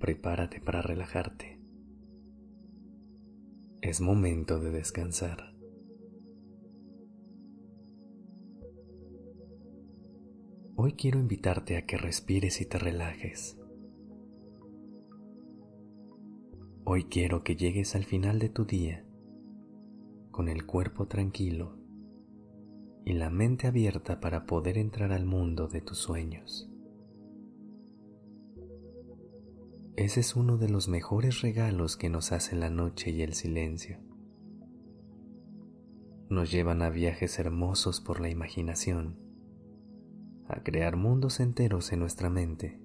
Prepárate para relajarte. Es momento de descansar. Hoy quiero invitarte a que respires y te relajes. Hoy quiero que llegues al final de tu día con el cuerpo tranquilo y la mente abierta para poder entrar al mundo de tus sueños. Ese es uno de los mejores regalos que nos hace la noche y el silencio. Nos llevan a viajes hermosos por la imaginación a crear mundos enteros en nuestra mente,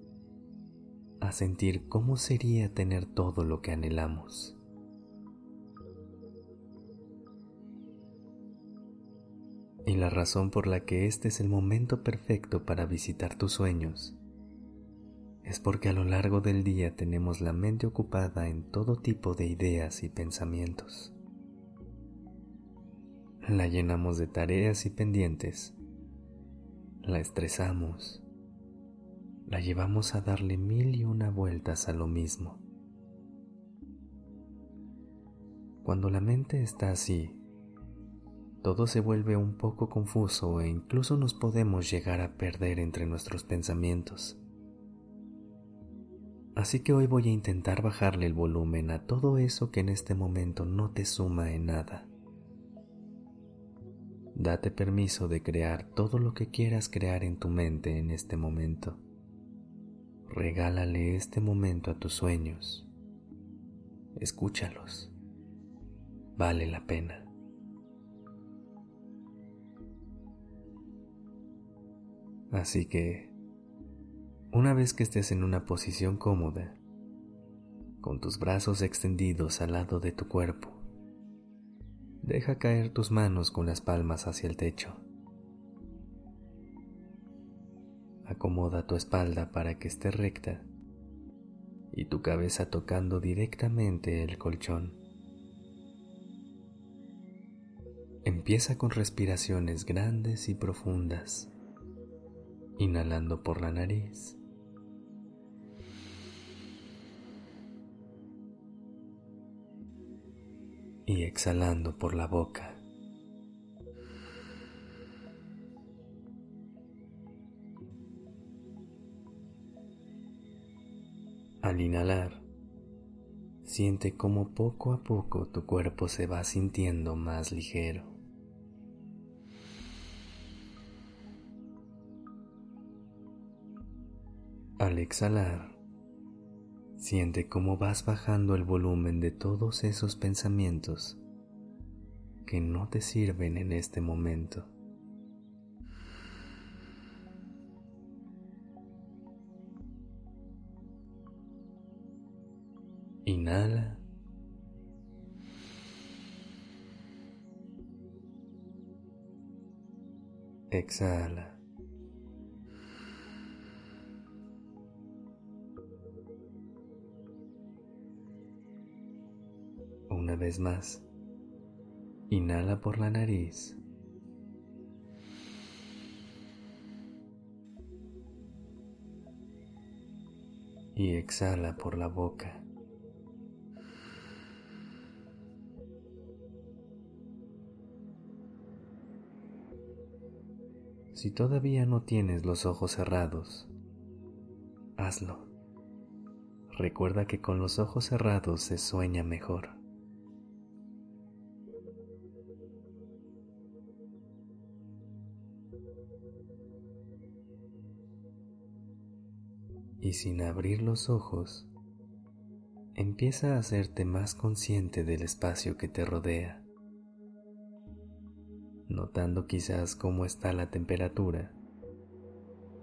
a sentir cómo sería tener todo lo que anhelamos. Y la razón por la que este es el momento perfecto para visitar tus sueños es porque a lo largo del día tenemos la mente ocupada en todo tipo de ideas y pensamientos. La llenamos de tareas y pendientes la estresamos, la llevamos a darle mil y una vueltas a lo mismo. Cuando la mente está así, todo se vuelve un poco confuso e incluso nos podemos llegar a perder entre nuestros pensamientos. Así que hoy voy a intentar bajarle el volumen a todo eso que en este momento no te suma en nada. Date permiso de crear todo lo que quieras crear en tu mente en este momento. Regálale este momento a tus sueños. Escúchalos. Vale la pena. Así que, una vez que estés en una posición cómoda, con tus brazos extendidos al lado de tu cuerpo, Deja caer tus manos con las palmas hacia el techo. Acomoda tu espalda para que esté recta y tu cabeza tocando directamente el colchón. Empieza con respiraciones grandes y profundas, inhalando por la nariz y exhalando por la boca. Al inhalar, siente como poco a poco tu cuerpo se va sintiendo más ligero. Al exhalar, Siente cómo vas bajando el volumen de todos esos pensamientos que no te sirven en este momento. Inhala. Exhala. Una vez más, inhala por la nariz. Y exhala por la boca. Si todavía no tienes los ojos cerrados, hazlo. Recuerda que con los ojos cerrados se sueña mejor. Y sin abrir los ojos, empieza a hacerte más consciente del espacio que te rodea, notando quizás cómo está la temperatura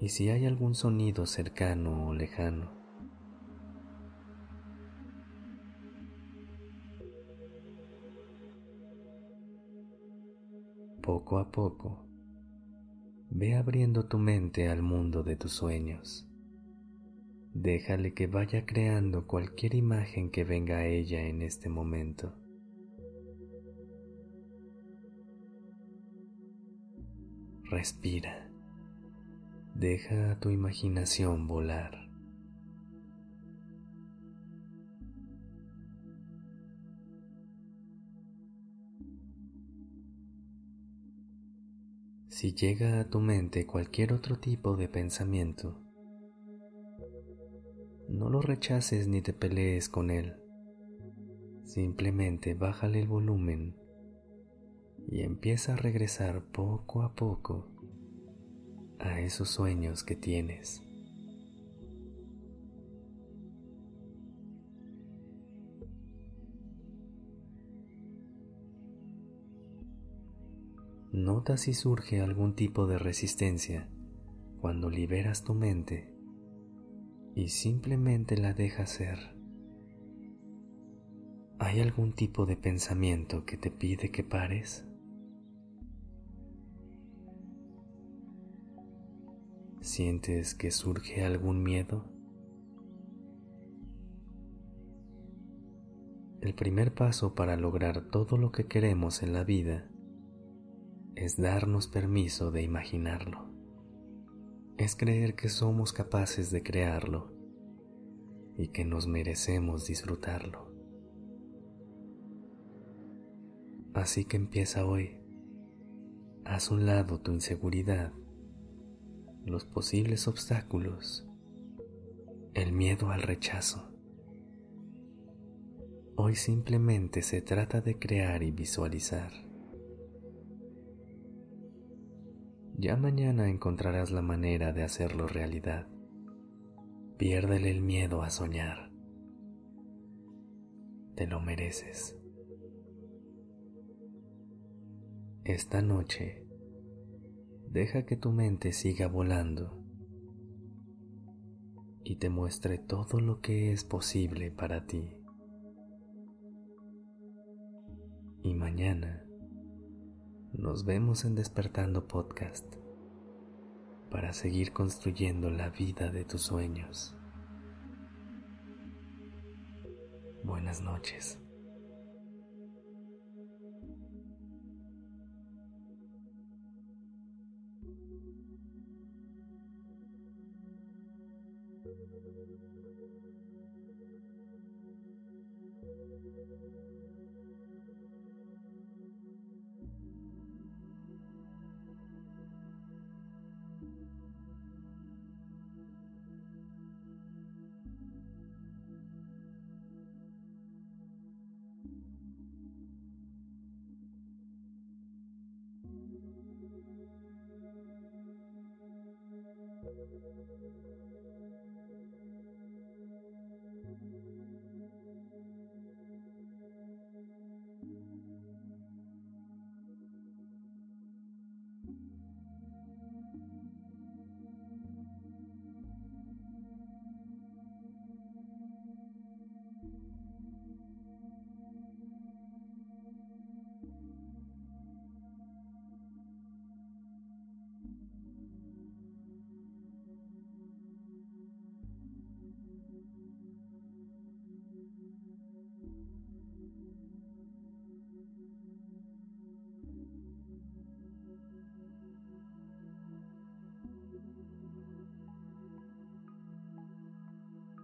y si hay algún sonido cercano o lejano. Poco a poco, ve abriendo tu mente al mundo de tus sueños. Déjale que vaya creando cualquier imagen que venga a ella en este momento. Respira. Deja a tu imaginación volar. Si llega a tu mente cualquier otro tipo de pensamiento, no lo rechaces ni te pelees con él. Simplemente bájale el volumen y empieza a regresar poco a poco a esos sueños que tienes. Nota si surge algún tipo de resistencia cuando liberas tu mente y simplemente la dejas ser. ¿Hay algún tipo de pensamiento que te pide que pares? ¿Sientes que surge algún miedo? El primer paso para lograr todo lo que queremos en la vida es darnos permiso de imaginarlo. Es creer que somos capaces de crearlo y que nos merecemos disfrutarlo. Así que empieza hoy. Haz un lado tu inseguridad, los posibles obstáculos, el miedo al rechazo. Hoy simplemente se trata de crear y visualizar. Ya mañana encontrarás la manera de hacerlo realidad. Piérdele el miedo a soñar. Te lo mereces. Esta noche, deja que tu mente siga volando y te muestre todo lo que es posible para ti. Y mañana, nos vemos en Despertando Podcast para seguir construyendo la vida de tus sueños. Buenas noches. Thank you.